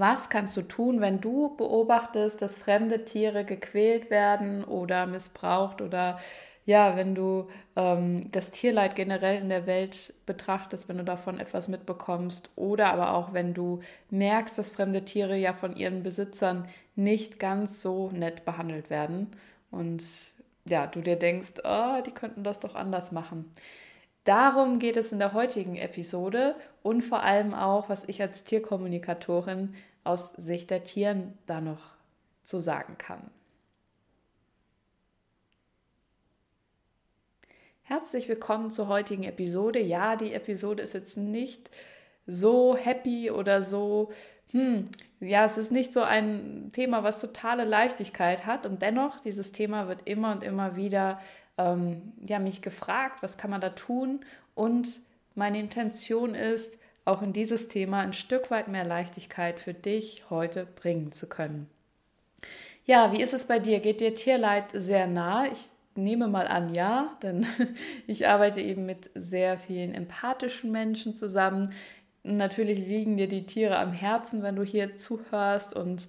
Was kannst du tun, wenn du beobachtest, dass fremde Tiere gequält werden oder missbraucht oder ja, wenn du ähm, das Tierleid generell in der Welt betrachtest, wenn du davon etwas mitbekommst oder aber auch wenn du merkst, dass fremde Tiere ja von ihren Besitzern nicht ganz so nett behandelt werden und ja, du dir denkst, oh, die könnten das doch anders machen. Darum geht es in der heutigen Episode und vor allem auch, was ich als Tierkommunikatorin aus Sicht der Tieren da noch zu sagen kann. Herzlich willkommen zur heutigen Episode. Ja, die Episode ist jetzt nicht so happy oder so, hm, ja, es ist nicht so ein Thema, was totale Leichtigkeit hat und dennoch, dieses Thema wird immer und immer wieder, ähm, ja, mich gefragt, was kann man da tun und meine Intention ist, auch in dieses Thema ein Stück weit mehr Leichtigkeit für dich heute bringen zu können. Ja, wie ist es bei dir? Geht dir Tierleid sehr nah? Ich nehme mal an, ja, denn ich arbeite eben mit sehr vielen empathischen Menschen zusammen. Natürlich liegen dir die Tiere am Herzen, wenn du hier zuhörst. Und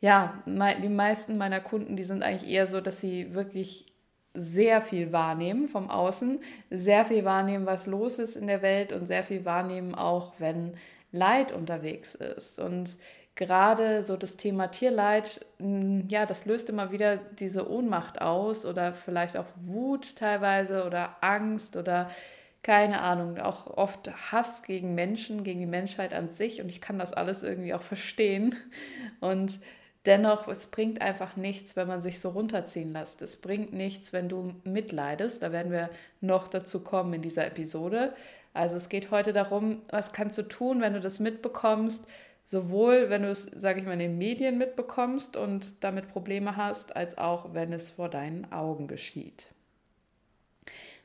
ja, die meisten meiner Kunden, die sind eigentlich eher so, dass sie wirklich sehr viel wahrnehmen vom Außen, sehr viel wahrnehmen, was los ist in der Welt und sehr viel wahrnehmen auch, wenn Leid unterwegs ist. Und gerade so das Thema Tierleid, hm, ja, das löst immer wieder diese Ohnmacht aus oder vielleicht auch Wut teilweise oder Angst oder keine Ahnung, auch oft Hass gegen Menschen, gegen die Menschheit an sich und ich kann das alles irgendwie auch verstehen und dennoch, es bringt einfach nichts, wenn man sich so runterziehen lässt. Es bringt nichts, wenn du mitleidest, da werden wir noch dazu kommen in dieser Episode. Also es geht heute darum, was kannst du tun, wenn du das mitbekommst, Sowohl, wenn du es, sage ich mal, in den Medien mitbekommst und damit Probleme hast, als auch, wenn es vor deinen Augen geschieht.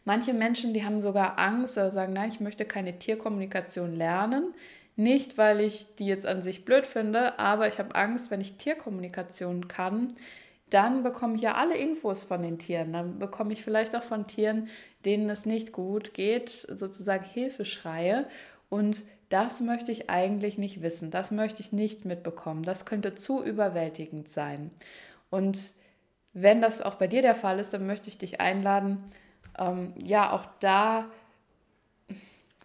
Manche Menschen, die haben sogar Angst oder sagen, nein, ich möchte keine Tierkommunikation lernen. Nicht, weil ich die jetzt an sich blöd finde, aber ich habe Angst, wenn ich Tierkommunikation kann, dann bekomme ich ja alle Infos von den Tieren. Dann bekomme ich vielleicht auch von Tieren, denen es nicht gut geht, sozusagen Hilfeschreie. Und das möchte ich eigentlich nicht wissen, das möchte ich nicht mitbekommen, das könnte zu überwältigend sein. Und wenn das auch bei dir der Fall ist, dann möchte ich dich einladen, ähm, ja, auch da,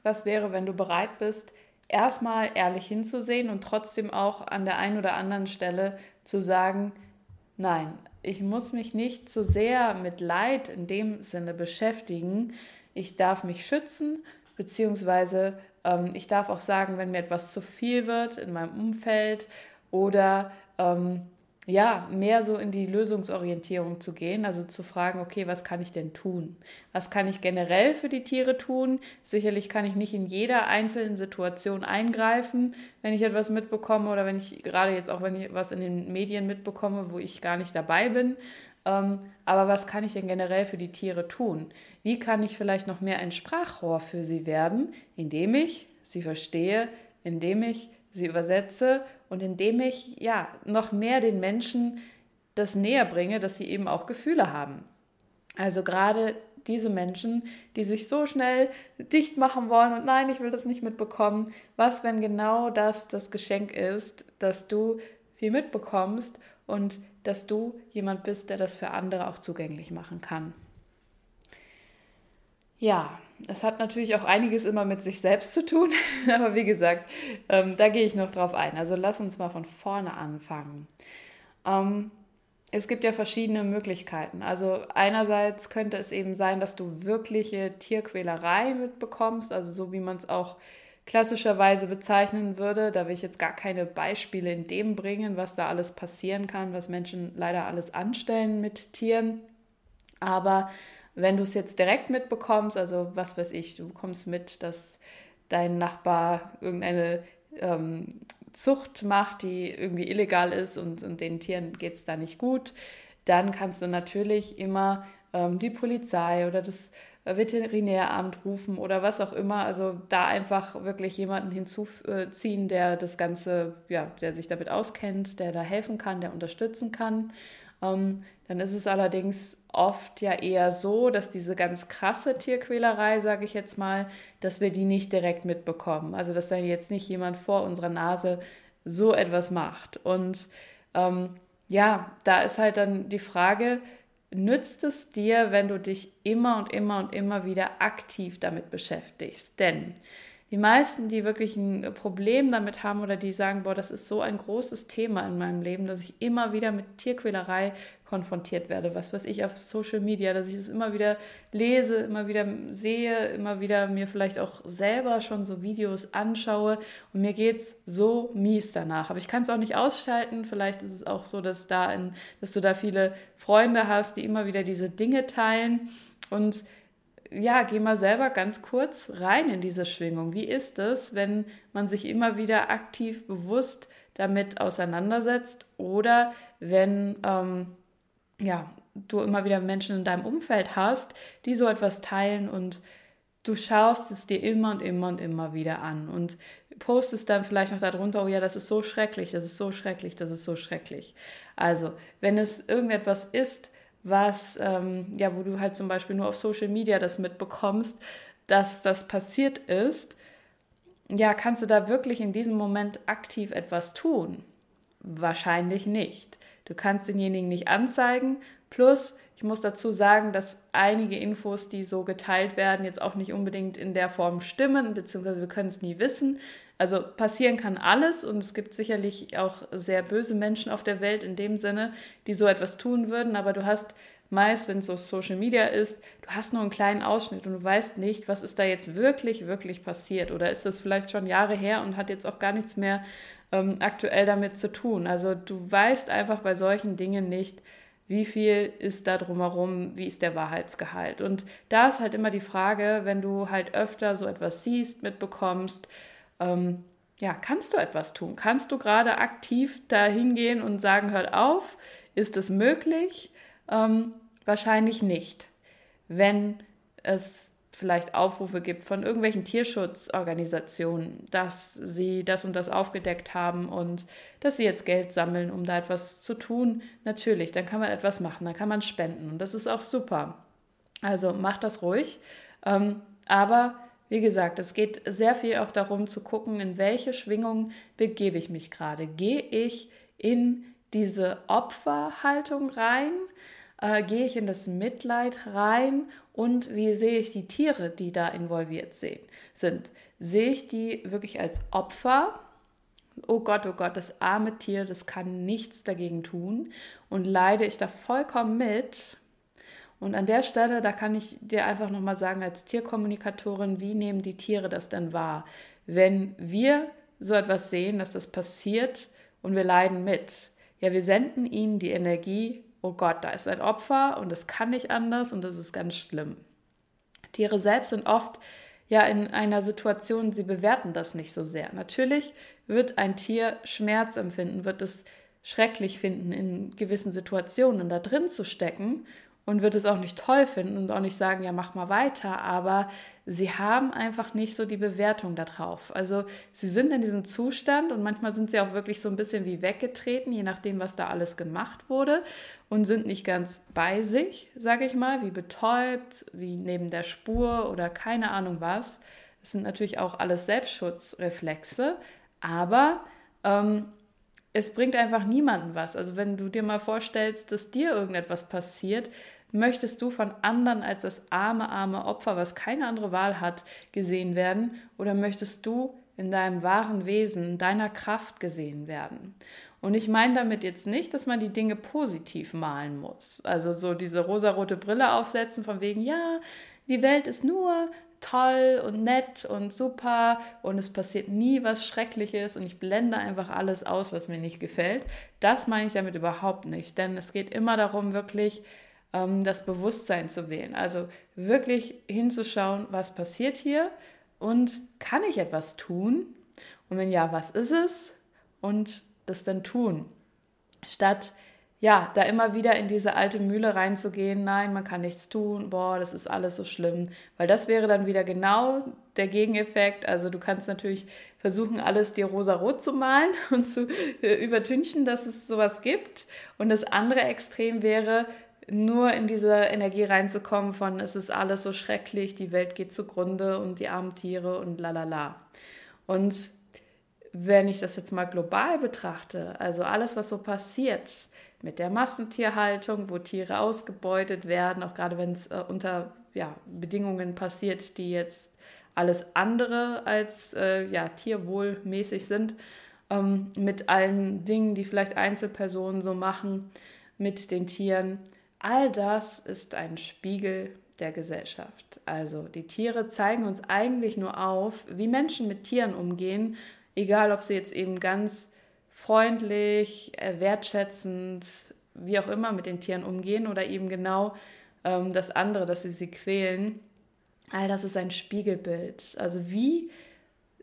was wäre, wenn du bereit bist, erstmal ehrlich hinzusehen und trotzdem auch an der einen oder anderen Stelle zu sagen, nein, ich muss mich nicht zu sehr mit Leid in dem Sinne beschäftigen. Ich darf mich schützen, beziehungsweise ähm, ich darf auch sagen, wenn mir etwas zu viel wird in meinem Umfeld oder ähm, ja, mehr so in die Lösungsorientierung zu gehen, also zu fragen, okay, was kann ich denn tun? Was kann ich generell für die Tiere tun? Sicherlich kann ich nicht in jeder einzelnen Situation eingreifen, wenn ich etwas mitbekomme oder wenn ich gerade jetzt auch, wenn ich was in den Medien mitbekomme, wo ich gar nicht dabei bin. Ähm, aber was kann ich denn generell für die Tiere tun? Wie kann ich vielleicht noch mehr ein Sprachrohr für sie werden, indem ich sie verstehe, indem ich sie übersetze und indem ich ja noch mehr den Menschen das näher bringe, dass sie eben auch Gefühle haben. Also gerade diese Menschen, die sich so schnell dicht machen wollen und nein, ich will das nicht mitbekommen. Was, wenn genau das das Geschenk ist, dass du viel mitbekommst und dass du jemand bist, der das für andere auch zugänglich machen kann. Ja, es hat natürlich auch einiges immer mit sich selbst zu tun, aber wie gesagt, ähm, da gehe ich noch drauf ein. Also lass uns mal von vorne anfangen. Ähm, es gibt ja verschiedene Möglichkeiten. Also einerseits könnte es eben sein, dass du wirkliche Tierquälerei mitbekommst, also so wie man es auch klassischerweise bezeichnen würde. Da will ich jetzt gar keine Beispiele in dem bringen, was da alles passieren kann, was Menschen leider alles anstellen mit Tieren. Aber wenn du es jetzt direkt mitbekommst, also was weiß ich, du bekommst mit, dass dein Nachbar irgendeine ähm, Zucht macht, die irgendwie illegal ist und, und den Tieren geht es da nicht gut, dann kannst du natürlich immer ähm, die Polizei oder das Veterinäramt rufen oder was auch immer. Also da einfach wirklich jemanden hinzuziehen, der das Ganze, ja, der sich damit auskennt, der da helfen kann, der unterstützen kann. Ähm, dann ist es allerdings oft ja eher so, dass diese ganz krasse Tierquälerei, sage ich jetzt mal, dass wir die nicht direkt mitbekommen. Also dass da jetzt nicht jemand vor unserer Nase so etwas macht. Und ähm, ja, da ist halt dann die Frage, nützt es dir, wenn du dich immer und immer und immer wieder aktiv damit beschäftigst? Denn die meisten, die wirklich ein Problem damit haben oder die sagen, boah, das ist so ein großes Thema in meinem Leben, dass ich immer wieder mit Tierquälerei konfrontiert werde, was weiß ich auf Social Media, dass ich es immer wieder lese, immer wieder sehe, immer wieder mir vielleicht auch selber schon so Videos anschaue und mir geht es so mies danach. Aber ich kann es auch nicht ausschalten. Vielleicht ist es auch so, dass, da in, dass du da viele Freunde hast, die immer wieder diese Dinge teilen und ja, geh mal selber ganz kurz rein in diese Schwingung. Wie ist es, wenn man sich immer wieder aktiv bewusst damit auseinandersetzt oder wenn ähm, ja, du immer wieder Menschen in deinem Umfeld hast, die so etwas teilen und du schaust es dir immer und immer und immer wieder an und postest dann vielleicht noch darunter, oh ja, das ist so schrecklich, das ist so schrecklich, das ist so schrecklich. Also, wenn es irgendetwas ist, was, ähm, ja, wo du halt zum Beispiel nur auf Social Media das mitbekommst, dass das passiert ist, ja, kannst du da wirklich in diesem Moment aktiv etwas tun? Wahrscheinlich nicht. Du kannst denjenigen nicht anzeigen. Plus, ich muss dazu sagen, dass einige Infos, die so geteilt werden, jetzt auch nicht unbedingt in der Form stimmen, beziehungsweise wir können es nie wissen. Also passieren kann alles und es gibt sicherlich auch sehr böse Menschen auf der Welt in dem Sinne, die so etwas tun würden, aber du hast meist, wenn es so Social Media ist, du hast nur einen kleinen Ausschnitt und du weißt nicht, was ist da jetzt wirklich, wirklich passiert oder ist das vielleicht schon Jahre her und hat jetzt auch gar nichts mehr ähm, aktuell damit zu tun. Also du weißt einfach bei solchen Dingen nicht, wie viel ist da drumherum, wie ist der Wahrheitsgehalt. Und da ist halt immer die Frage, wenn du halt öfter so etwas siehst, mitbekommst, ähm, ja, kannst du etwas tun? Kannst du gerade aktiv da hingehen und sagen, hört auf? Ist es möglich? Ähm, wahrscheinlich nicht. Wenn es vielleicht Aufrufe gibt von irgendwelchen Tierschutzorganisationen, dass sie das und das aufgedeckt haben und dass sie jetzt Geld sammeln, um da etwas zu tun. Natürlich, dann kann man etwas machen, dann kann man spenden und das ist auch super. Also macht das ruhig. Ähm, aber wie gesagt, es geht sehr viel auch darum zu gucken, in welche Schwingung begebe ich mich gerade. Gehe ich in diese Opferhaltung rein? Äh, gehe ich in das Mitleid rein und wie sehe ich die Tiere, die da involviert sind? Sehe ich die wirklich als Opfer? Oh Gott, oh Gott, das arme Tier, das kann nichts dagegen tun und leide ich da vollkommen mit. Und an der Stelle, da kann ich dir einfach nochmal sagen, als Tierkommunikatorin, wie nehmen die Tiere das denn wahr? Wenn wir so etwas sehen, dass das passiert und wir leiden mit, ja, wir senden ihnen die Energie oh Gott, da ist ein Opfer und es kann nicht anders und das ist ganz schlimm. Tiere selbst sind oft ja in einer Situation, sie bewerten das nicht so sehr. Natürlich wird ein Tier Schmerz empfinden, wird es schrecklich finden, in gewissen Situationen da drin zu stecken und wird es auch nicht toll finden und auch nicht sagen, ja, mach mal weiter, aber sie haben einfach nicht so die Bewertung darauf. Also sie sind in diesem Zustand und manchmal sind sie auch wirklich so ein bisschen wie weggetreten, je nachdem, was da alles gemacht wurde und sind nicht ganz bei sich, sage ich mal, wie betäubt, wie neben der Spur oder keine Ahnung was. Das sind natürlich auch alles Selbstschutzreflexe, aber ähm, es bringt einfach niemanden was. Also wenn du dir mal vorstellst, dass dir irgendetwas passiert, möchtest du von anderen als das arme, arme Opfer, was keine andere Wahl hat, gesehen werden? Oder möchtest du in deinem wahren Wesen, deiner Kraft gesehen werden? Und ich meine damit jetzt nicht, dass man die Dinge positiv malen muss. Also so diese rosarote Brille aufsetzen von wegen, ja, die Welt ist nur toll und nett und super und es passiert nie was Schreckliches und ich blende einfach alles aus, was mir nicht gefällt. Das meine ich damit überhaupt nicht, denn es geht immer darum, wirklich ähm, das Bewusstsein zu wählen. Also wirklich hinzuschauen, was passiert hier und kann ich etwas tun? Und wenn ja, was ist es? Und das dann tun. Statt ja, da immer wieder in diese alte Mühle reinzugehen, nein, man kann nichts tun, boah, das ist alles so schlimm, weil das wäre dann wieder genau der Gegeneffekt. Also du kannst natürlich versuchen, alles dir rosa-rot zu malen und zu äh, übertünchen, dass es sowas gibt. Und das andere Extrem wäre, nur in diese Energie reinzukommen von, es ist alles so schrecklich, die Welt geht zugrunde und die armen Tiere und lalala. Und wenn ich das jetzt mal global betrachte, also alles, was so passiert mit der Massentierhaltung, wo Tiere ausgebeutet werden, auch gerade wenn es äh, unter ja, Bedingungen passiert, die jetzt alles andere als äh, ja, tierwohlmäßig sind, ähm, mit allen Dingen, die vielleicht Einzelpersonen so machen, mit den Tieren. All das ist ein Spiegel der Gesellschaft. Also die Tiere zeigen uns eigentlich nur auf, wie Menschen mit Tieren umgehen, egal ob sie jetzt eben ganz freundlich, äh, wertschätzend, wie auch immer mit den Tieren umgehen oder eben genau ähm, das andere, dass sie sie quälen. All das ist ein Spiegelbild. Also wie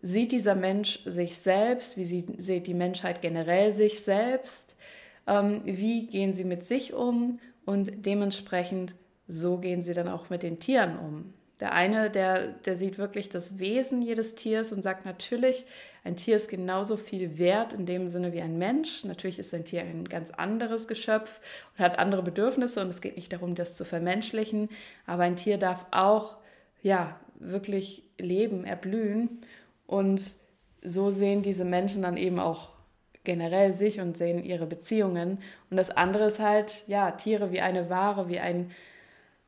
sieht dieser Mensch sich selbst, wie sieht, die Menschheit generell sich selbst, ähm, wie gehen sie mit sich um und dementsprechend so gehen sie dann auch mit den Tieren um. Der eine, der, der sieht wirklich das Wesen jedes Tiers und sagt natürlich, ein Tier ist genauso viel wert in dem Sinne wie ein Mensch. Natürlich ist ein Tier ein ganz anderes Geschöpf und hat andere Bedürfnisse und es geht nicht darum, das zu vermenschlichen, aber ein Tier darf auch ja wirklich leben, erblühen und so sehen diese Menschen dann eben auch generell sich und sehen ihre Beziehungen. Und das andere ist halt, ja, Tiere wie eine Ware, wie ein,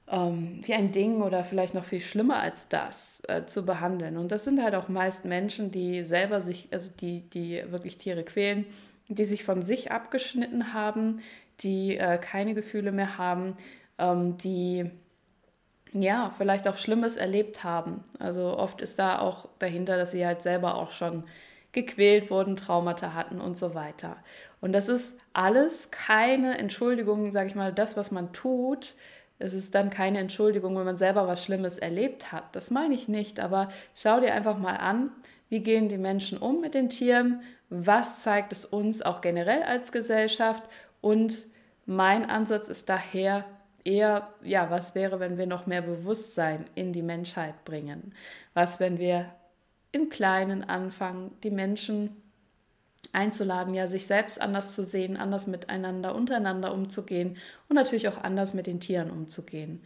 ähm, wie ein Ding oder vielleicht noch viel schlimmer als das äh, zu behandeln. Und das sind halt auch meist Menschen, die selber sich, also die, die wirklich Tiere quälen, die sich von sich abgeschnitten haben, die äh, keine Gefühle mehr haben, ähm, die ja, vielleicht auch Schlimmes erlebt haben. Also oft ist da auch dahinter, dass sie halt selber auch schon gequält wurden, Traumata hatten und so weiter. Und das ist alles keine Entschuldigung, sage ich mal, das, was man tut. Es ist dann keine Entschuldigung, wenn man selber was Schlimmes erlebt hat. Das meine ich nicht, aber schau dir einfach mal an, wie gehen die Menschen um mit den Tieren, was zeigt es uns auch generell als Gesellschaft und mein Ansatz ist daher, eher, ja, was wäre, wenn wir noch mehr Bewusstsein in die Menschheit bringen? Was, wenn wir im Kleinen anfangen, die Menschen einzuladen, ja, sich selbst anders zu sehen, anders miteinander, untereinander umzugehen und natürlich auch anders mit den Tieren umzugehen.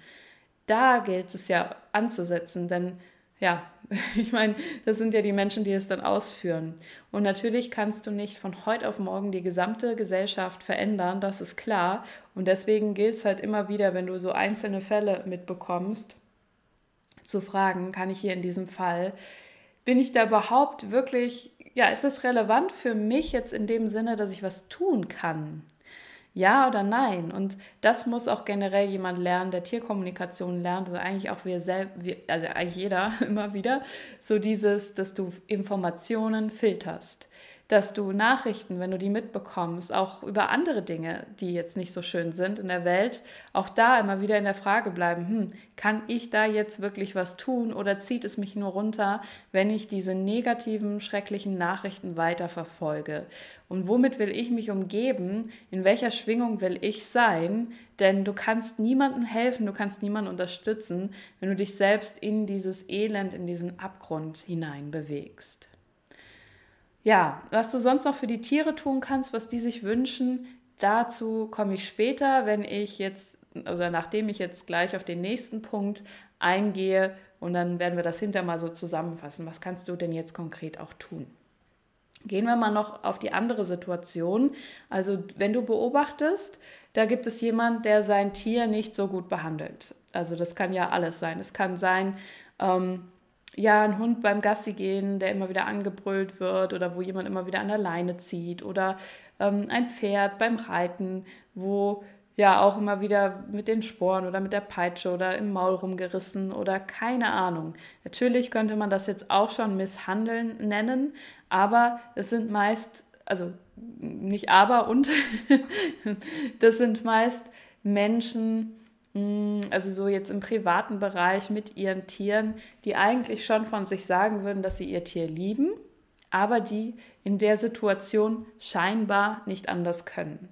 Da gilt es ja anzusetzen, denn ja, ich meine, das sind ja die Menschen, die es dann ausführen. Und natürlich kannst du nicht von heute auf morgen die gesamte Gesellschaft verändern, das ist klar. Und deswegen gilt es halt immer wieder, wenn du so einzelne Fälle mitbekommst, zu fragen, kann ich hier in diesem Fall, bin ich da überhaupt wirklich, ja, ist es relevant für mich jetzt in dem Sinne, dass ich was tun kann? Ja oder nein? Und das muss auch generell jemand lernen, der Tierkommunikation lernt, oder eigentlich auch wir selbst, also eigentlich jeder immer wieder, so dieses, dass du Informationen filterst dass du Nachrichten, wenn du die mitbekommst, auch über andere Dinge, die jetzt nicht so schön sind in der Welt, auch da immer wieder in der Frage bleiben, hm, kann ich da jetzt wirklich was tun oder zieht es mich nur runter, wenn ich diese negativen, schrecklichen Nachrichten weiter verfolge? Und womit will ich mich umgeben? In welcher Schwingung will ich sein? Denn du kannst niemandem helfen, du kannst niemanden unterstützen, wenn du dich selbst in dieses Elend, in diesen Abgrund hinein bewegst. Ja, was du sonst noch für die Tiere tun kannst, was die sich wünschen, dazu komme ich später, wenn ich jetzt, also nachdem ich jetzt gleich auf den nächsten Punkt eingehe und dann werden wir das hinter mal so zusammenfassen. Was kannst du denn jetzt konkret auch tun? Gehen wir mal noch auf die andere Situation. Also wenn du beobachtest, da gibt es jemand, der sein Tier nicht so gut behandelt. Also das kann ja alles sein. Es kann sein, ähm, ja, ein Hund beim Gassi gehen, der immer wieder angebrüllt wird oder wo jemand immer wieder an der Leine zieht oder ähm, ein Pferd beim Reiten, wo ja auch immer wieder mit den Sporen oder mit der Peitsche oder im Maul rumgerissen oder keine Ahnung. Natürlich könnte man das jetzt auch schon Misshandeln nennen, aber es sind meist, also nicht aber und, das sind meist Menschen, also so jetzt im privaten Bereich mit ihren Tieren, die eigentlich schon von sich sagen würden, dass sie ihr Tier lieben, aber die in der Situation scheinbar nicht anders können.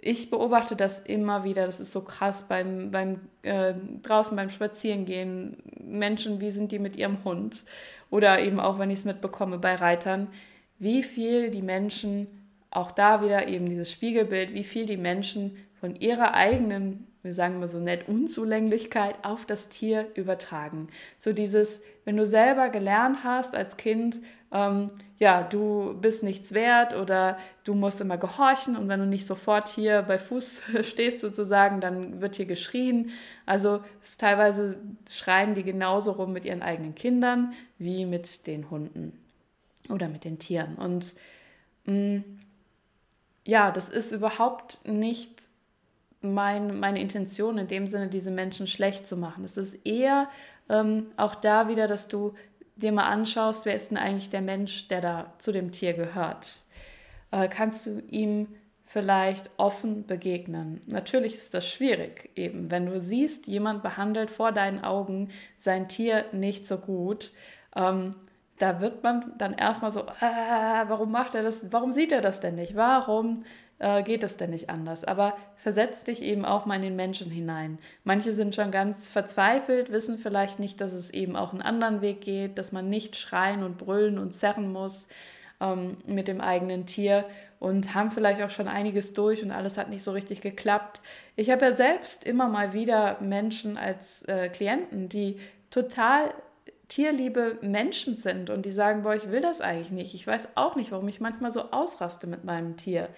Ich beobachte das immer wieder, das ist so krass beim, beim äh, draußen beim Spazierengehen. Menschen, wie sind die mit ihrem Hund? Oder eben auch, wenn ich es mitbekomme bei Reitern, wie viel die Menschen, auch da wieder eben dieses Spiegelbild, wie viel die Menschen von ihrer eigenen, wir sagen mal so nett, Unzulänglichkeit auf das Tier übertragen. So dieses, wenn du selber gelernt hast als Kind, ähm, ja, du bist nichts wert oder du musst immer gehorchen und wenn du nicht sofort hier bei Fuß stehst sozusagen, dann wird hier geschrien. Also teilweise schreien die genauso rum mit ihren eigenen Kindern wie mit den Hunden oder mit den Tieren. Und mh, mm, ja, das ist überhaupt nicht mein, meine Intention in dem Sinne, diese Menschen schlecht zu machen. Es ist eher ähm, auch da wieder, dass du dir mal anschaust, wer ist denn eigentlich der Mensch, der da zu dem Tier gehört. Äh, kannst du ihm vielleicht offen begegnen. Natürlich ist das schwierig, eben, wenn du siehst, jemand behandelt vor deinen Augen sein Tier nicht so gut. Ähm, da wird man dann erstmal so, ah, warum macht er das, warum sieht er das denn nicht? Warum äh, geht es denn nicht anders? Aber versetz dich eben auch mal in den Menschen hinein. Manche sind schon ganz verzweifelt, wissen vielleicht nicht, dass es eben auch einen anderen Weg geht, dass man nicht schreien und brüllen und zerren muss ähm, mit dem eigenen Tier und haben vielleicht auch schon einiges durch und alles hat nicht so richtig geklappt. Ich habe ja selbst immer mal wieder Menschen als äh, Klienten, die total tierliebe Menschen sind und die sagen, boah, ich will das eigentlich nicht. Ich weiß auch nicht, warum ich manchmal so ausraste mit meinem Tier.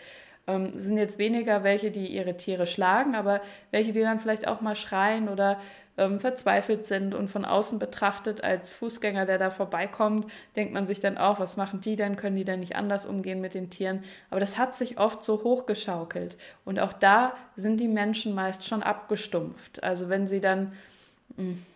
Ähm, es sind jetzt weniger welche, die ihre Tiere schlagen, aber welche, die dann vielleicht auch mal schreien oder ähm, verzweifelt sind und von außen betrachtet als Fußgänger, der da vorbeikommt, denkt man sich dann auch, was machen die denn? Können die denn nicht anders umgehen mit den Tieren? Aber das hat sich oft so hochgeschaukelt. Und auch da sind die Menschen meist schon abgestumpft. Also wenn sie dann mh, hm,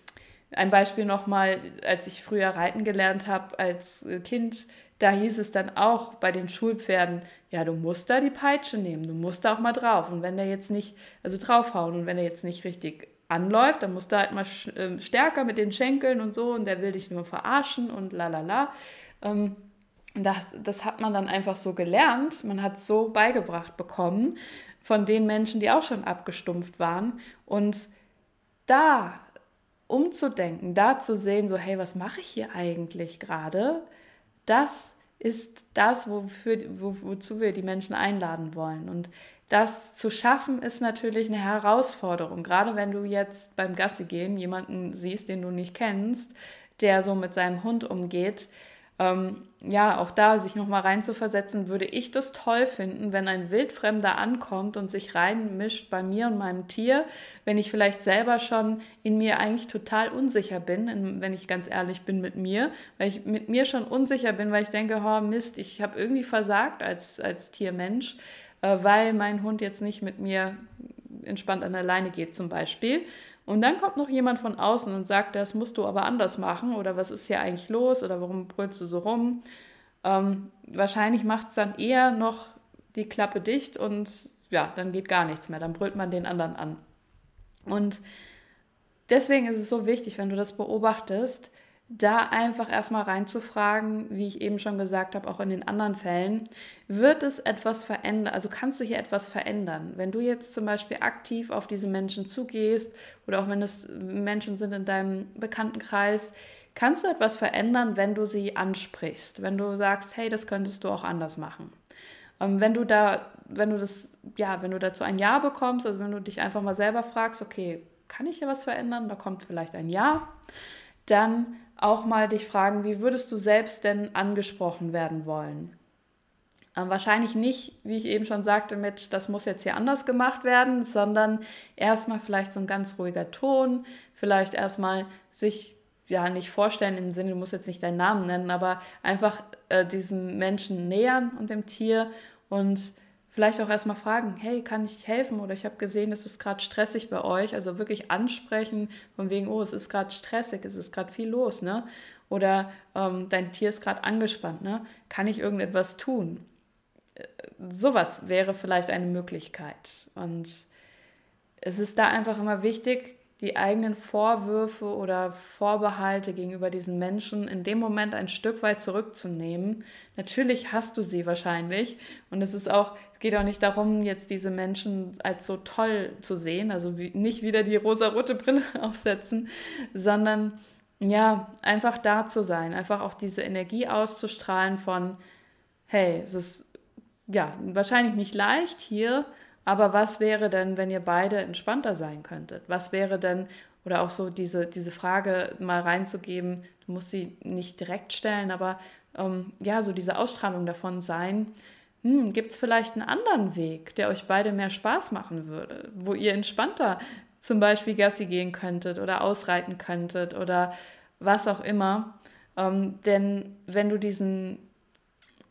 ein Beispiel nochmal, als ich früher reiten gelernt habe als Kind, da hieß es dann auch bei den Schulpferden, ja, du musst da die Peitsche nehmen, du musst da auch mal drauf. Und wenn der jetzt nicht, also draufhauen und wenn der jetzt nicht richtig anläuft, dann musst du halt mal ähm, stärker mit den Schenkeln und so und der will dich nur verarschen und la la la. Ähm, das, das hat man dann einfach so gelernt, man hat so beigebracht bekommen von den Menschen, die auch schon abgestumpft waren. Und da umzudenken, da zu sehen, so, hey, was mache ich hier eigentlich gerade? Das ist das, wofür, wo, wozu wir die Menschen einladen wollen. Und das zu schaffen, ist natürlich eine Herausforderung. Gerade wenn du jetzt beim Gassi gehen jemanden siehst, den du nicht kennst, der so mit seinem Hund umgeht, ähm, ja, auch da sich nochmal reinzuversetzen, würde ich das toll finden, wenn ein Wildfremder ankommt und sich reinmischt bei mir und meinem Tier, wenn ich vielleicht selber schon in mir eigentlich total unsicher bin, wenn ich ganz ehrlich bin mit mir, weil ich mit mir schon unsicher bin, weil ich denke, oh Mist, ich habe irgendwie versagt als, als Tiermensch, äh, weil mein Hund jetzt nicht mit mir entspannt an der Leine geht zum Beispiel. Und dann kommt noch jemand von außen und sagt, das musst du aber anders machen oder was ist hier eigentlich los oder warum brüllst du so rum? Ähm, wahrscheinlich macht es dann eher noch die Klappe dicht und ja, dann geht gar nichts mehr. Dann brüllt man den anderen an. Und deswegen ist es so wichtig, wenn du das beobachtest, da einfach erstmal reinzufragen, wie ich eben schon gesagt habe, auch in den anderen Fällen, wird es etwas verändern, also kannst du hier etwas verändern? Wenn du jetzt zum Beispiel aktiv auf diese Menschen zugehst oder auch wenn es Menschen sind in deinem Bekanntenkreis, kannst du etwas verändern, wenn du sie ansprichst, wenn du sagst, hey, das könntest du auch anders machen. Ähm, wenn du da, wenn du das, ja, wenn du dazu ein Ja bekommst, also wenn du dich einfach mal selber fragst, okay, kann ich hier was verändern? Da kommt vielleicht ein Ja. Dann auch mal dich fragen, wie würdest du selbst denn angesprochen werden wollen? Ähm, wahrscheinlich nicht, wie ich eben schon sagte, mit, das muss jetzt hier anders gemacht werden, sondern erstmal vielleicht so ein ganz ruhiger Ton, vielleicht erstmal sich ja nicht vorstellen im Sinne, du musst jetzt nicht deinen Namen nennen, aber einfach äh, diesem Menschen nähern und dem Tier und vielleicht auch erstmal fragen, hey, kann ich helfen? Oder ich habe gesehen, es ist gerade stressig bei euch. Also wirklich ansprechen, von wegen, oh, es ist gerade stressig, es ist gerade viel los, ne? Oder ähm, dein Tier ist gerade angespannt, ne? Kann ich irgendetwas tun? Äh, sowas wäre vielleicht eine Möglichkeit. Und es ist da einfach immer wichtig, die eigenen Vorwürfe oder Vorbehalte gegenüber diesen Menschen in dem Moment ein Stück weit zurückzunehmen. Natürlich hast du sie wahrscheinlich und es ist auch, es geht auch nicht darum, jetzt diese Menschen als so toll zu sehen, also nicht wieder die rosa-rote Brille aufsetzen, sondern ja, einfach da zu sein, einfach auch diese Energie auszustrahlen von, hey, es ist ja wahrscheinlich nicht leicht hier aber was wäre denn, wenn ihr beide entspannter sein könntet? Was wäre denn, oder auch so diese, diese Frage mal reinzugeben, du musst sie nicht direkt stellen, aber ähm, ja, so diese Ausstrahlung davon sein, hm, gibt es vielleicht einen anderen Weg, der euch beide mehr Spaß machen würde, wo ihr entspannter zum Beispiel Gassi gehen könntet oder ausreiten könntet oder was auch immer. Ähm, denn wenn du diesen,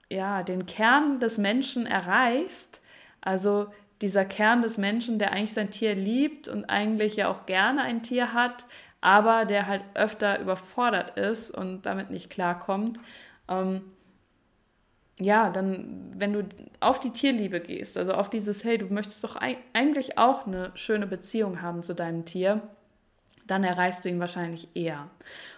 ja, den Kern des Menschen erreichst, also dieser Kern des Menschen, der eigentlich sein Tier liebt und eigentlich ja auch gerne ein Tier hat, aber der halt öfter überfordert ist und damit nicht klarkommt, ähm, ja, dann, wenn du auf die Tierliebe gehst, also auf dieses, hey, du möchtest doch eigentlich auch eine schöne Beziehung haben zu deinem Tier, dann erreichst du ihn wahrscheinlich eher.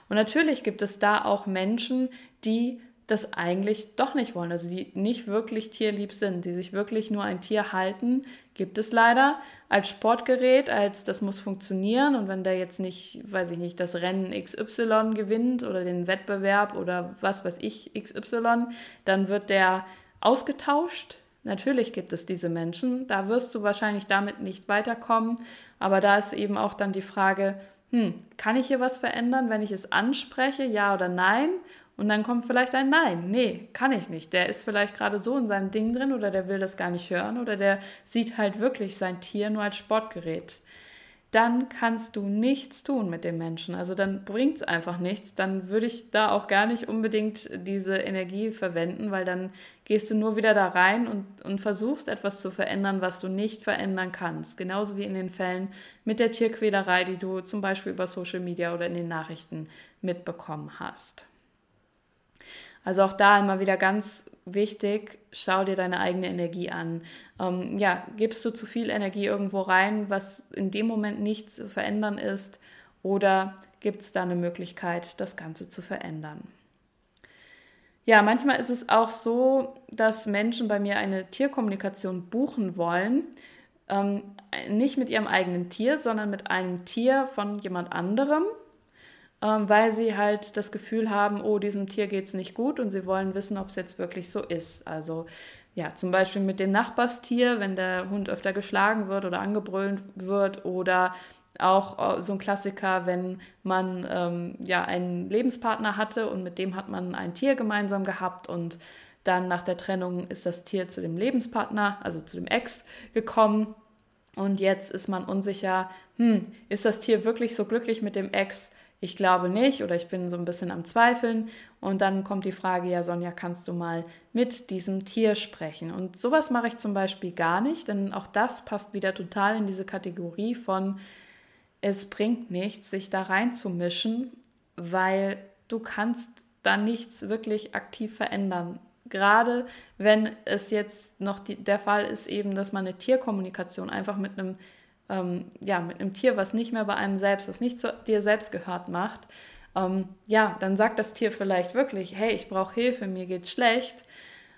Und natürlich gibt es da auch Menschen, die das eigentlich doch nicht wollen, also die nicht wirklich tierlieb sind, die sich wirklich nur ein Tier halten, gibt es leider als Sportgerät, als das muss funktionieren und wenn der jetzt nicht, weiß ich nicht, das Rennen XY gewinnt oder den Wettbewerb oder was weiß ich XY, dann wird der ausgetauscht. Natürlich gibt es diese Menschen, da wirst du wahrscheinlich damit nicht weiterkommen, aber da ist eben auch dann die Frage, hm, kann ich hier was verändern, wenn ich es anspreche, ja oder nein? Und dann kommt vielleicht ein Nein. Nee, kann ich nicht. Der ist vielleicht gerade so in seinem Ding drin oder der will das gar nicht hören oder der sieht halt wirklich sein Tier nur als Sportgerät. Dann kannst du nichts tun mit dem Menschen. Also dann bringt es einfach nichts. Dann würde ich da auch gar nicht unbedingt diese Energie verwenden, weil dann gehst du nur wieder da rein und, und versuchst etwas zu verändern, was du nicht verändern kannst. Genauso wie in den Fällen mit der Tierquälerei, die du zum Beispiel über Social Media oder in den Nachrichten mitbekommen hast. Also auch da immer wieder ganz wichtig, schau dir deine eigene Energie an. Ähm, ja, gibst du zu viel Energie irgendwo rein, was in dem Moment nicht zu verändern ist, oder gibt es da eine Möglichkeit, das Ganze zu verändern? Ja, manchmal ist es auch so, dass Menschen bei mir eine Tierkommunikation buchen wollen, ähm, nicht mit ihrem eigenen Tier, sondern mit einem Tier von jemand anderem ähm, weil sie halt das Gefühl haben, oh, diesem Tier geht es nicht gut und sie wollen wissen, ob es jetzt wirklich so ist. Also ja, zum Beispiel mit dem Nachbarstier, wenn der Hund öfter geschlagen wird oder angebrüllt wird oder auch äh, so ein Klassiker, wenn man ähm, ja einen Lebenspartner hatte und mit dem hat man ein Tier gemeinsam gehabt und dann nach der Trennung ist das Tier zu dem Lebenspartner, also zu dem Ex gekommen und jetzt ist man unsicher, hm, ist das Tier wirklich so glücklich mit dem Ex? Ich glaube nicht oder ich bin so ein bisschen am Zweifeln. Und dann kommt die Frage, ja Sonja, kannst du mal mit diesem Tier sprechen? Und sowas mache ich zum Beispiel gar nicht, denn auch das passt wieder total in diese Kategorie von, es bringt nichts, sich da reinzumischen, weil du kannst da nichts wirklich aktiv verändern. Gerade wenn es jetzt noch die, der Fall ist, eben, dass man eine Tierkommunikation einfach mit einem ähm, ja, mit einem Tier, was nicht mehr bei einem selbst, was nicht zu dir selbst gehört, macht, ähm, ja, dann sagt das Tier vielleicht wirklich, hey, ich brauche Hilfe, mir geht's schlecht.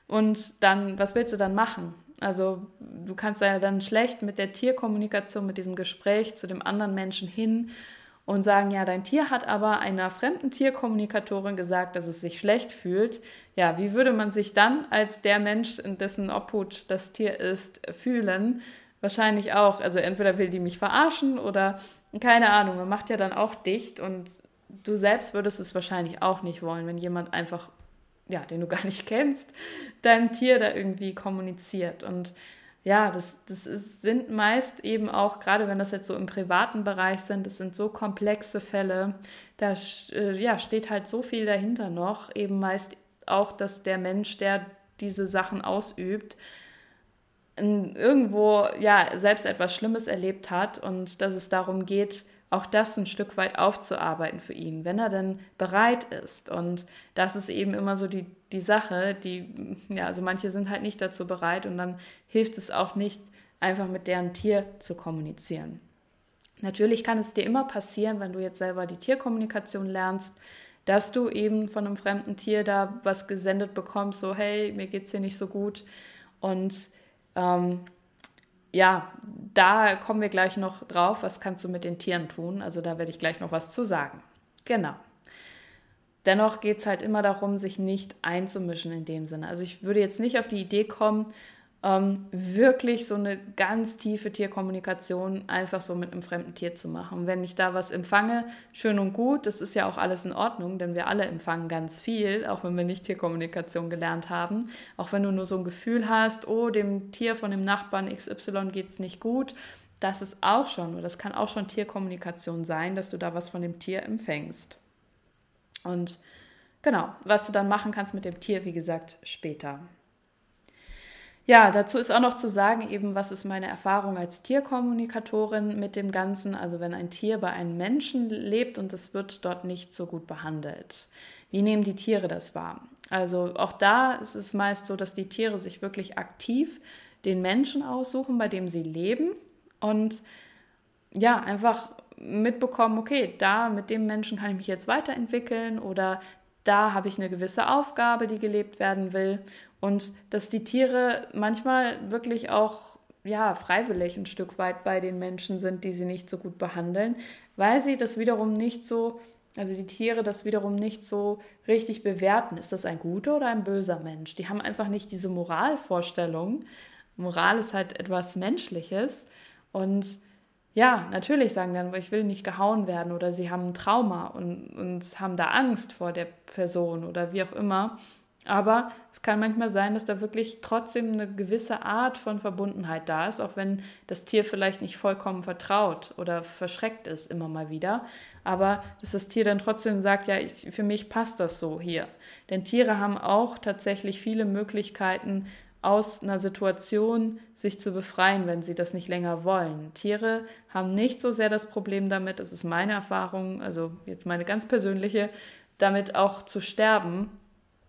Und dann, was willst du dann machen? Also du kannst ja dann schlecht mit der Tierkommunikation, mit diesem Gespräch zu dem anderen Menschen hin und sagen, ja, dein Tier hat aber einer fremden Tierkommunikatorin gesagt, dass es sich schlecht fühlt. Ja, wie würde man sich dann als der Mensch, in dessen Obhut das Tier ist, fühlen? Wahrscheinlich auch. Also entweder will die mich verarschen oder keine Ahnung, man macht ja dann auch dicht und du selbst würdest es wahrscheinlich auch nicht wollen, wenn jemand einfach, ja, den du gar nicht kennst, deinem Tier da irgendwie kommuniziert. Und ja, das, das ist, sind meist eben auch, gerade wenn das jetzt so im privaten Bereich sind, das sind so komplexe Fälle, da äh, ja, steht halt so viel dahinter noch, eben meist auch, dass der Mensch, der diese Sachen ausübt, irgendwo ja selbst etwas Schlimmes erlebt hat und dass es darum geht, auch das ein Stück weit aufzuarbeiten für ihn, wenn er denn bereit ist. Und das ist eben immer so die, die Sache, die, ja, also manche sind halt nicht dazu bereit und dann hilft es auch nicht, einfach mit deren Tier zu kommunizieren. Natürlich kann es dir immer passieren, wenn du jetzt selber die Tierkommunikation lernst, dass du eben von einem fremden Tier da was gesendet bekommst, so hey, mir geht's hier nicht so gut. Und ähm, ja, da kommen wir gleich noch drauf. Was kannst du mit den Tieren tun? Also da werde ich gleich noch was zu sagen. Genau. Dennoch geht es halt immer darum, sich nicht einzumischen in dem Sinne. Also ich würde jetzt nicht auf die Idee kommen, ähm, wirklich so eine ganz tiefe Tierkommunikation einfach so mit einem fremden Tier zu machen. Wenn ich da was empfange, schön und gut, das ist ja auch alles in Ordnung, denn wir alle empfangen ganz viel, auch wenn wir nicht Tierkommunikation gelernt haben. Auch wenn du nur so ein Gefühl hast, oh, dem Tier von dem Nachbarn XY geht es nicht gut, das ist auch schon, oder das kann auch schon Tierkommunikation sein, dass du da was von dem Tier empfängst. Und genau, was du dann machen kannst mit dem Tier, wie gesagt, später. Ja, dazu ist auch noch zu sagen, eben, was ist meine Erfahrung als Tierkommunikatorin mit dem Ganzen, also wenn ein Tier bei einem Menschen lebt und es wird dort nicht so gut behandelt. Wie nehmen die Tiere das wahr? Also auch da ist es meist so, dass die Tiere sich wirklich aktiv den Menschen aussuchen, bei dem sie leben und ja, einfach mitbekommen, okay, da mit dem Menschen kann ich mich jetzt weiterentwickeln oder da habe ich eine gewisse Aufgabe, die gelebt werden will und dass die Tiere manchmal wirklich auch ja, freiwillig ein Stück weit bei den Menschen sind, die sie nicht so gut behandeln, weil sie das wiederum nicht so, also die Tiere das wiederum nicht so richtig bewerten. Ist das ein guter oder ein böser Mensch? Die haben einfach nicht diese Moralvorstellung. Moral ist halt etwas Menschliches. Und ja, natürlich sagen dann, ich will nicht gehauen werden oder sie haben ein Trauma und, und haben da Angst vor der Person oder wie auch immer. Aber es kann manchmal sein, dass da wirklich trotzdem eine gewisse Art von Verbundenheit da ist, auch wenn das Tier vielleicht nicht vollkommen vertraut oder verschreckt ist immer mal wieder. Aber dass das Tier dann trotzdem sagt, ja, ich, für mich passt das so hier. Denn Tiere haben auch tatsächlich viele Möglichkeiten, aus einer Situation sich zu befreien, wenn sie das nicht länger wollen. Tiere haben nicht so sehr das Problem damit, das ist meine Erfahrung, also jetzt meine ganz persönliche, damit auch zu sterben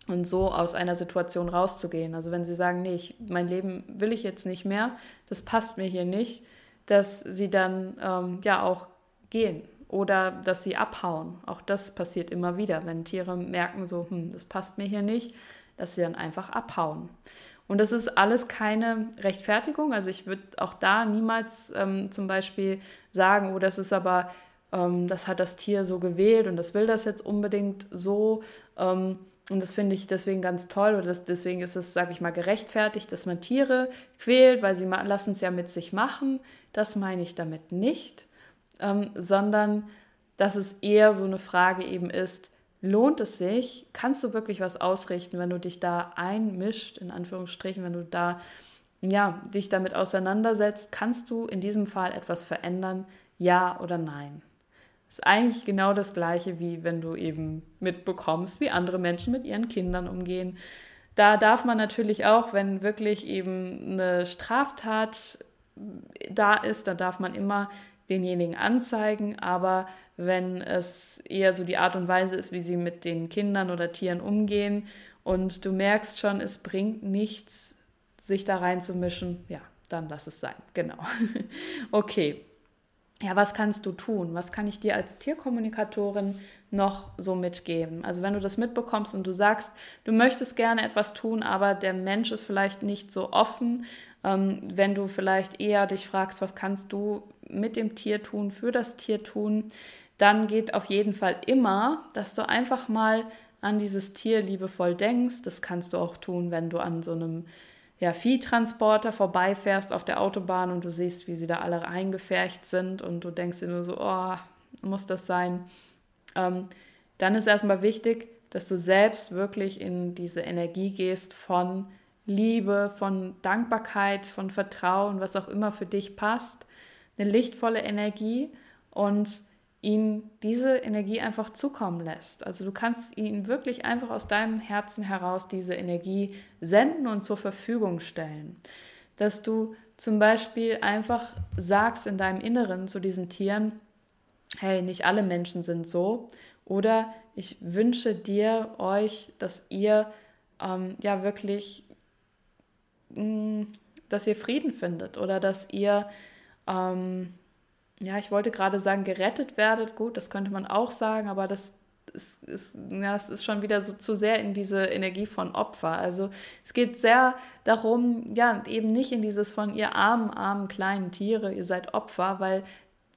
und so aus einer Situation rauszugehen. Also wenn sie sagen, nee, ich, mein Leben will ich jetzt nicht mehr, das passt mir hier nicht, dass sie dann ähm, ja auch gehen oder dass sie abhauen. Auch das passiert immer wieder, wenn Tiere merken, so, hm, das passt mir hier nicht, dass sie dann einfach abhauen. Und das ist alles keine Rechtfertigung. Also ich würde auch da niemals ähm, zum Beispiel sagen, oh, das ist aber, ähm, das hat das Tier so gewählt und das will das jetzt unbedingt so. Und das finde ich deswegen ganz toll oder das, deswegen ist es, sage ich mal, gerechtfertigt, dass man Tiere quält, weil sie lassen es ja mit sich machen. Das meine ich damit nicht, ähm, sondern dass es eher so eine Frage eben ist, lohnt es sich, kannst du wirklich was ausrichten, wenn du dich da einmischt, in Anführungsstrichen, wenn du da ja, dich damit auseinandersetzt, kannst du in diesem Fall etwas verändern, ja oder nein? Ist eigentlich genau das gleiche, wie wenn du eben mitbekommst, wie andere Menschen mit ihren Kindern umgehen. Da darf man natürlich auch, wenn wirklich eben eine Straftat da ist, dann darf man immer denjenigen anzeigen, aber wenn es eher so die Art und Weise ist, wie sie mit den Kindern oder Tieren umgehen und du merkst schon, es bringt nichts, sich da reinzumischen, ja, dann lass es sein. Genau. okay ja, was kannst du tun? Was kann ich dir als Tierkommunikatorin noch so mitgeben? Also wenn du das mitbekommst und du sagst, du möchtest gerne etwas tun, aber der Mensch ist vielleicht nicht so offen, ähm, wenn du vielleicht eher dich fragst, was kannst du mit dem Tier tun, für das Tier tun, dann geht auf jeden Fall immer, dass du einfach mal an dieses Tier liebevoll denkst. Das kannst du auch tun, wenn du an so einem ja, Viehtransporter vorbeifährst auf der Autobahn und du siehst, wie sie da alle eingefärcht sind und du denkst dir nur so, oh, muss das sein? Ähm, dann ist erstmal wichtig, dass du selbst wirklich in diese Energie gehst von Liebe, von Dankbarkeit, von Vertrauen, was auch immer für dich passt. Eine lichtvolle Energie und ihn diese Energie einfach zukommen lässt. Also du kannst ihn wirklich einfach aus deinem Herzen heraus diese Energie senden und zur Verfügung stellen. Dass du zum Beispiel einfach sagst in deinem Inneren zu diesen Tieren, hey, nicht alle Menschen sind so. Oder ich wünsche dir, euch, dass ihr ähm, ja wirklich, mh, mm, dass ihr Frieden findet oder dass ihr ähm, ja, ich wollte gerade sagen, gerettet werdet. Gut, das könnte man auch sagen, aber das ist, ist, ja, es ist schon wieder so zu sehr in diese Energie von Opfer. Also es geht sehr darum, ja, eben nicht in dieses von ihr armen, armen kleinen Tiere, ihr seid Opfer, weil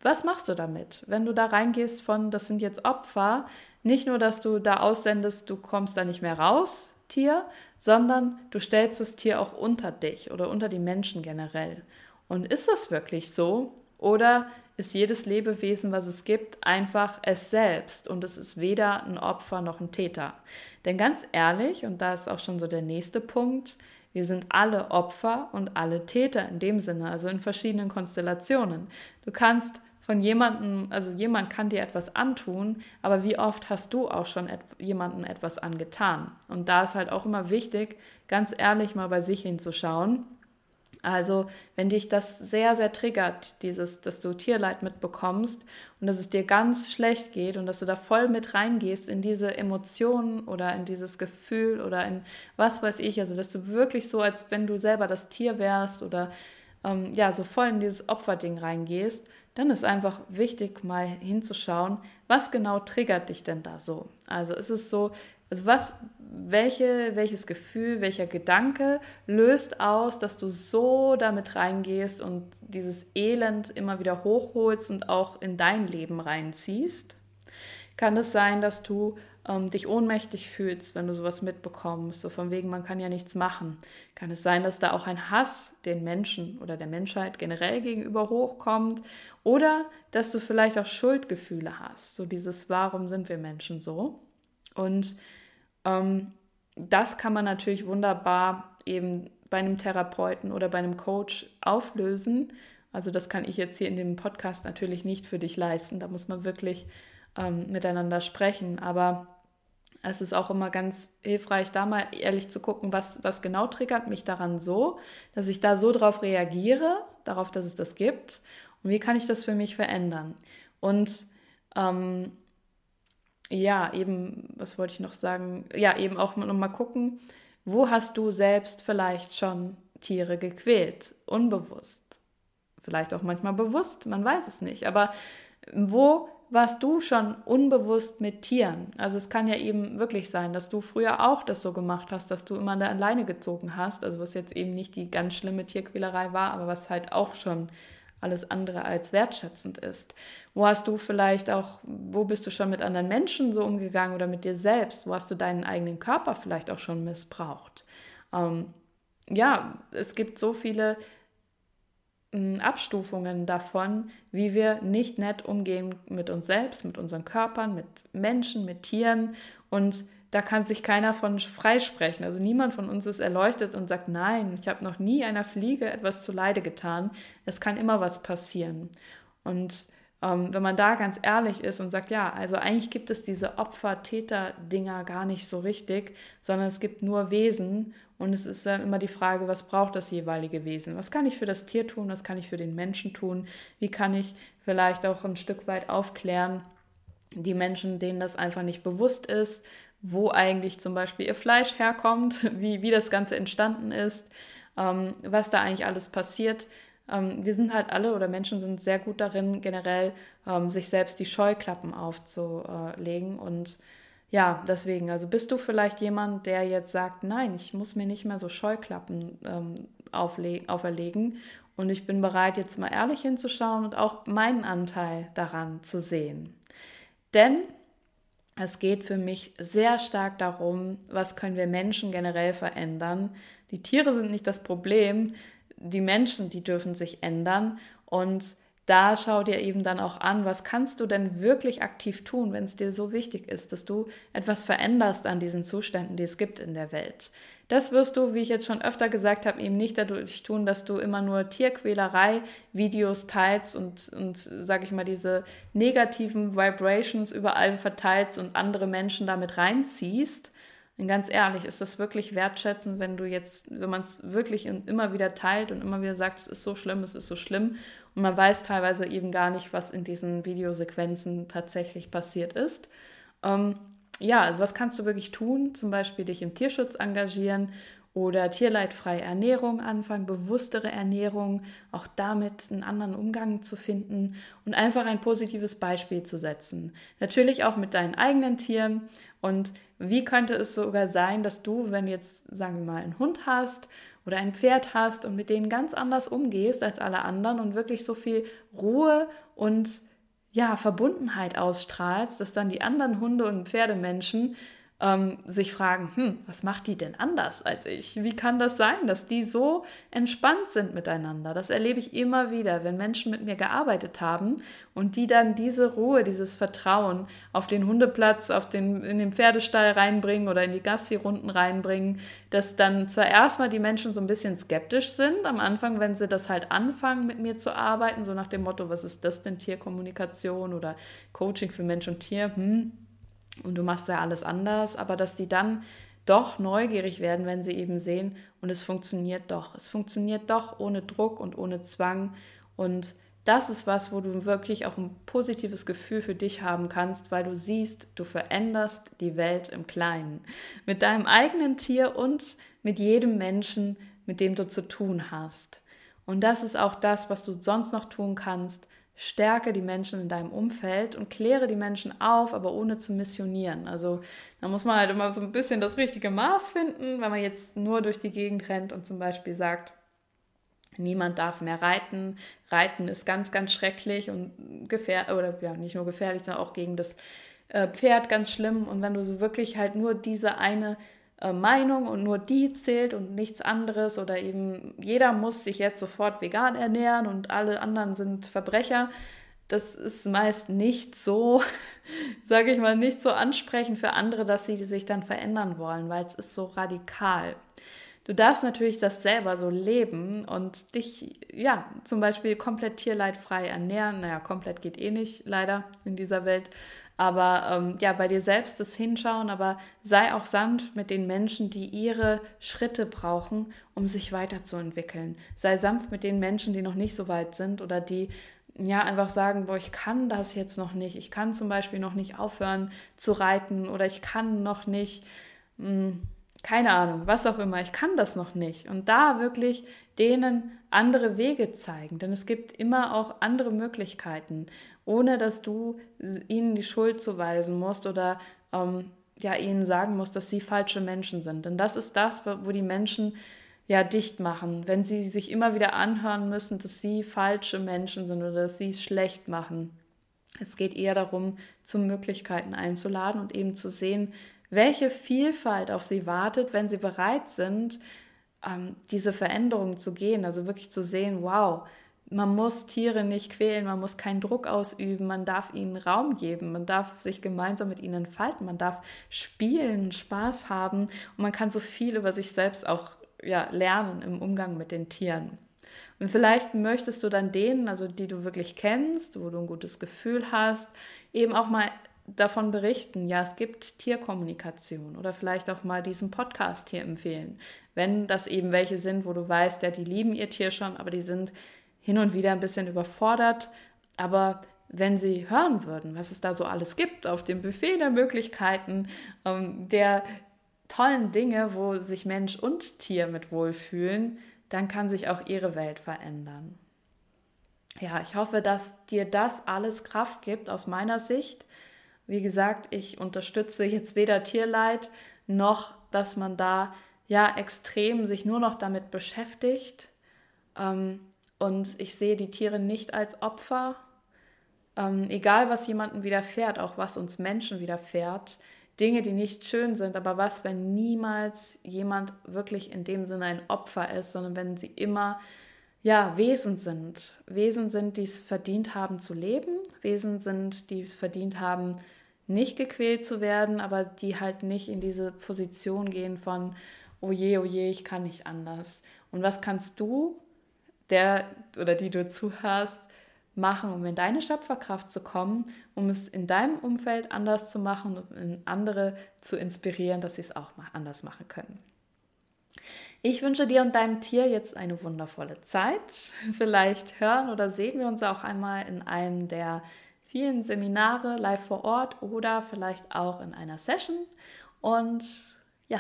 was machst du damit? Wenn du da reingehst von, das sind jetzt Opfer, nicht nur, dass du da aussendest, du kommst da nicht mehr raus, Tier, sondern du stellst das Tier auch unter dich oder unter die Menschen generell. Und ist das wirklich so? Oder ist jedes Lebewesen, was es gibt, einfach es selbst und es ist weder ein Opfer noch ein Täter? Denn ganz ehrlich, und da ist auch schon so der nächste Punkt, wir sind alle Opfer und alle Täter in dem Sinne, also in verschiedenen Konstellationen. Du kannst von jemandem, also jemand kann dir etwas antun, aber wie oft hast du auch schon et jemandem etwas angetan? Und da ist halt auch immer wichtig, ganz ehrlich mal bei sich hinzuschauen also, wenn dich das sehr, sehr triggert, dieses, dass du Tierleid mitbekommst und dass es dir ganz schlecht geht und dass du da voll mit reingehst in diese Emotionen oder in dieses Gefühl oder in was weiß ich, also dass du wirklich so, als wenn du selber das Tier wärst oder ähm, ja, so voll in dieses Opferding reingehst, dann ist einfach wichtig, mal hinzuschauen, was genau triggert dich denn da so? Also ist es so, also was, welche, welches Gefühl, welcher Gedanke löst aus, dass du so damit reingehst und dieses Elend immer wieder hochholst und auch in dein Leben reinziehst? Kann es sein, dass du ähm, dich ohnmächtig fühlst, wenn du sowas mitbekommst, so von wegen, man kann ja nichts machen? Kann es sein, dass da auch ein Hass den Menschen oder der Menschheit generell gegenüber hochkommt? Oder dass du vielleicht auch Schuldgefühle hast, so dieses, warum sind wir Menschen so? Und ähm, das kann man natürlich wunderbar eben bei einem Therapeuten oder bei einem Coach auflösen. Also das kann ich jetzt hier in dem Podcast natürlich nicht für dich leisten. Da muss man wirklich ähm, miteinander sprechen. Aber es ist auch immer ganz hilfreich, da mal ehrlich zu gucken, was, was genau triggert mich daran so, dass ich da so drauf reagiere, darauf, dass es das gibt. Und wie kann ich das für mich verändern? Und ähm, ja, eben, was wollte ich noch sagen? Ja, eben auch noch mal gucken, wo hast du selbst vielleicht schon Tiere gequält? Unbewusst. Vielleicht auch manchmal bewusst, man weiß es nicht. Aber wo warst du schon unbewusst mit Tieren? Also es kann ja eben wirklich sein, dass du früher auch das so gemacht hast, dass du immer alleine gezogen hast. Also was jetzt eben nicht die ganz schlimme Tierquälerei war, aber was halt auch schon alles andere als wertschätzend ist. Wo hast du vielleicht auch, wo bist du schon mit anderen Menschen so umgegangen oder mit dir selbst? Wo hast du deinen eigenen Körper vielleicht auch schon missbraucht? Ähm, ja, es gibt so viele hm, Abstufungen davon, wie wir nicht nett umgehen mit uns selbst, mit unseren Körpern, mit Menschen, mit Tieren und da kann sich keiner von freisprechen. Also niemand von uns ist erleuchtet und sagt, nein, ich habe noch nie einer Fliege etwas zu Leide getan. Es kann immer was passieren. Und ähm, wenn man da ganz ehrlich ist und sagt, ja, also eigentlich gibt es diese Opfer-Täter-Dinger gar nicht so richtig, sondern es gibt nur Wesen und es ist dann immer die Frage, was braucht das jeweilige Wesen? Was kann ich für das Tier tun? Was kann ich für den Menschen tun? Wie kann ich vielleicht auch ein Stück weit aufklären? Die Menschen, denen das einfach nicht bewusst ist, wo eigentlich zum Beispiel ihr Fleisch herkommt, wie, wie das Ganze entstanden ist, ähm, was da eigentlich alles passiert. Ähm, wir sind halt alle oder Menschen sind sehr gut darin, generell ähm, sich selbst die Scheuklappen aufzulegen. Und ja, deswegen, also bist du vielleicht jemand, der jetzt sagt, nein, ich muss mir nicht mehr so Scheuklappen ähm, auferlegen und ich bin bereit, jetzt mal ehrlich hinzuschauen und auch meinen Anteil daran zu sehen. Denn es geht für mich sehr stark darum, was können wir Menschen generell verändern. Die Tiere sind nicht das Problem, die Menschen, die dürfen sich ändern. Und da schau dir eben dann auch an, was kannst du denn wirklich aktiv tun, wenn es dir so wichtig ist, dass du etwas veränderst an diesen Zuständen, die es gibt in der Welt. Das wirst du, wie ich jetzt schon öfter gesagt habe, eben nicht dadurch tun, dass du immer nur Tierquälerei-Videos teilst und, und sag ich mal, diese negativen Vibrations überall verteilst und andere Menschen damit reinziehst. Und ganz ehrlich, ist das wirklich wertschätzend, wenn du jetzt, wenn man es wirklich immer wieder teilt und immer wieder sagt, es ist so schlimm, es ist so schlimm und man weiß teilweise eben gar nicht, was in diesen Videosequenzen tatsächlich passiert ist. Ähm, ja, also was kannst du wirklich tun? Zum Beispiel dich im Tierschutz engagieren oder tierleidfreie Ernährung anfangen, bewusstere Ernährung, auch damit einen anderen Umgang zu finden und einfach ein positives Beispiel zu setzen. Natürlich auch mit deinen eigenen Tieren und wie könnte es sogar sein, dass du, wenn du jetzt, sagen wir mal, einen Hund hast oder ein Pferd hast und mit denen ganz anders umgehst als alle anderen und wirklich so viel Ruhe und ja, Verbundenheit ausstrahlst, dass dann die anderen Hunde- und Pferdemenschen ähm, sich fragen, hm, was macht die denn anders als ich? Wie kann das sein, dass die so entspannt sind miteinander? Das erlebe ich immer wieder, wenn Menschen mit mir gearbeitet haben und die dann diese Ruhe, dieses Vertrauen auf den Hundeplatz, auf den, in den Pferdestall reinbringen oder in die Gassi-Runden reinbringen, dass dann zwar erstmal die Menschen so ein bisschen skeptisch sind am Anfang, wenn sie das halt anfangen, mit mir zu arbeiten, so nach dem Motto, was ist das denn Tierkommunikation oder Coaching für Mensch und Tier? Hm, und du machst ja alles anders, aber dass die dann doch neugierig werden, wenn sie eben sehen, und es funktioniert doch. Es funktioniert doch ohne Druck und ohne Zwang. Und das ist was, wo du wirklich auch ein positives Gefühl für dich haben kannst, weil du siehst, du veränderst die Welt im Kleinen. Mit deinem eigenen Tier und mit jedem Menschen, mit dem du zu tun hast. Und das ist auch das, was du sonst noch tun kannst, stärke die Menschen in deinem Umfeld und kläre die Menschen auf, aber ohne zu missionieren. Also da muss man halt immer so ein bisschen das richtige Maß finden, wenn man jetzt nur durch die Gegend rennt und zum Beispiel sagt, niemand darf mehr reiten. Reiten ist ganz, ganz schrecklich und gefährlich, oder ja, nicht nur gefährlich, sondern auch gegen das äh, Pferd ganz schlimm. Und wenn du so wirklich halt nur diese eine äh, Meinung und nur die zählt und nichts anderes oder eben jeder muss sich jetzt sofort vegan ernähren und alle anderen sind Verbrecher. Das ist meist nicht so, sage ich mal, nicht so ansprechend für andere, dass sie sich dann verändern wollen, weil es ist so radikal. Du darfst natürlich das selber so leben und dich, ja, zum Beispiel komplett tierleidfrei ernähren. Naja, komplett geht eh nicht, leider, in dieser Welt. Aber ähm, ja, bei dir selbst das Hinschauen, aber sei auch sanft mit den Menschen, die ihre Schritte brauchen, um sich weiterzuentwickeln. Sei sanft mit den Menschen, die noch nicht so weit sind oder die ja einfach sagen, boah, ich kann das jetzt noch nicht. Ich kann zum Beispiel noch nicht aufhören zu reiten oder ich kann noch nicht. Mh, hm, keine Ahnung, was auch immer, ich kann das noch nicht. Und da wirklich denen andere Wege zeigen, denn es gibt immer auch andere Möglichkeiten, ohne dass du ihnen die Schuld zuweisen musst oder ähm, ja, ihnen sagen musst, dass sie falsche Menschen sind. Denn das ist das, wo die Menschen ja dicht machen, wenn sie sich immer wieder anhören müssen, dass sie falsche Menschen sind oder dass sie es schlecht machen. Es geht eher darum, zu Möglichkeiten einzuladen und eben zu sehen, welche Vielfalt auf sie wartet, wenn sie bereit sind, ähm, diese Veränderung zu gehen. Also wirklich zu sehen, wow, man muss Tiere nicht quälen, man muss keinen Druck ausüben, man darf ihnen Raum geben, man darf sich gemeinsam mit ihnen entfalten, man darf spielen, Spaß haben und man kann so viel über sich selbst auch ja, lernen im Umgang mit den Tieren. Und vielleicht möchtest du dann denen, also die du wirklich kennst, wo du ein gutes Gefühl hast, eben auch mal davon berichten, ja, es gibt Tierkommunikation oder vielleicht auch mal diesen Podcast hier empfehlen. Wenn das eben welche sind, wo du weißt, ja, die lieben ihr Tier schon, aber die sind hin und wieder ein bisschen überfordert. Aber wenn sie hören würden, was es da so alles gibt auf dem Buffet der Möglichkeiten, ähm, der tollen Dinge, wo sich Mensch und Tier mit wohlfühlen, dann kann sich auch ihre Welt verändern. Ja, ich hoffe, dass dir das alles Kraft gibt aus meiner Sicht wie gesagt, ich unterstütze jetzt weder Tierleid noch, dass man da ja extrem sich nur noch damit beschäftigt. Ähm, und ich sehe die Tiere nicht als Opfer. Ähm, egal, was jemandem widerfährt, auch was uns Menschen widerfährt, Dinge, die nicht schön sind, aber was, wenn niemals jemand wirklich in dem Sinne ein Opfer ist, sondern wenn sie immer ja, Wesen sind. Wesen sind, die es verdient haben zu leben, Wesen sind, die es verdient haben, nicht gequält zu werden, aber die halt nicht in diese Position gehen von, oh je, oh je, ich kann nicht anders. Und was kannst du, der oder die du zuhörst, machen, um in deine Schöpferkraft zu kommen, um es in deinem Umfeld anders zu machen und andere zu inspirieren, dass sie es auch mal anders machen können. Ich wünsche dir und deinem Tier jetzt eine wundervolle Zeit. Vielleicht hören oder sehen wir uns auch einmal in einem der vielen Seminare live vor Ort oder vielleicht auch in einer Session. Und ja,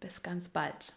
bis ganz bald.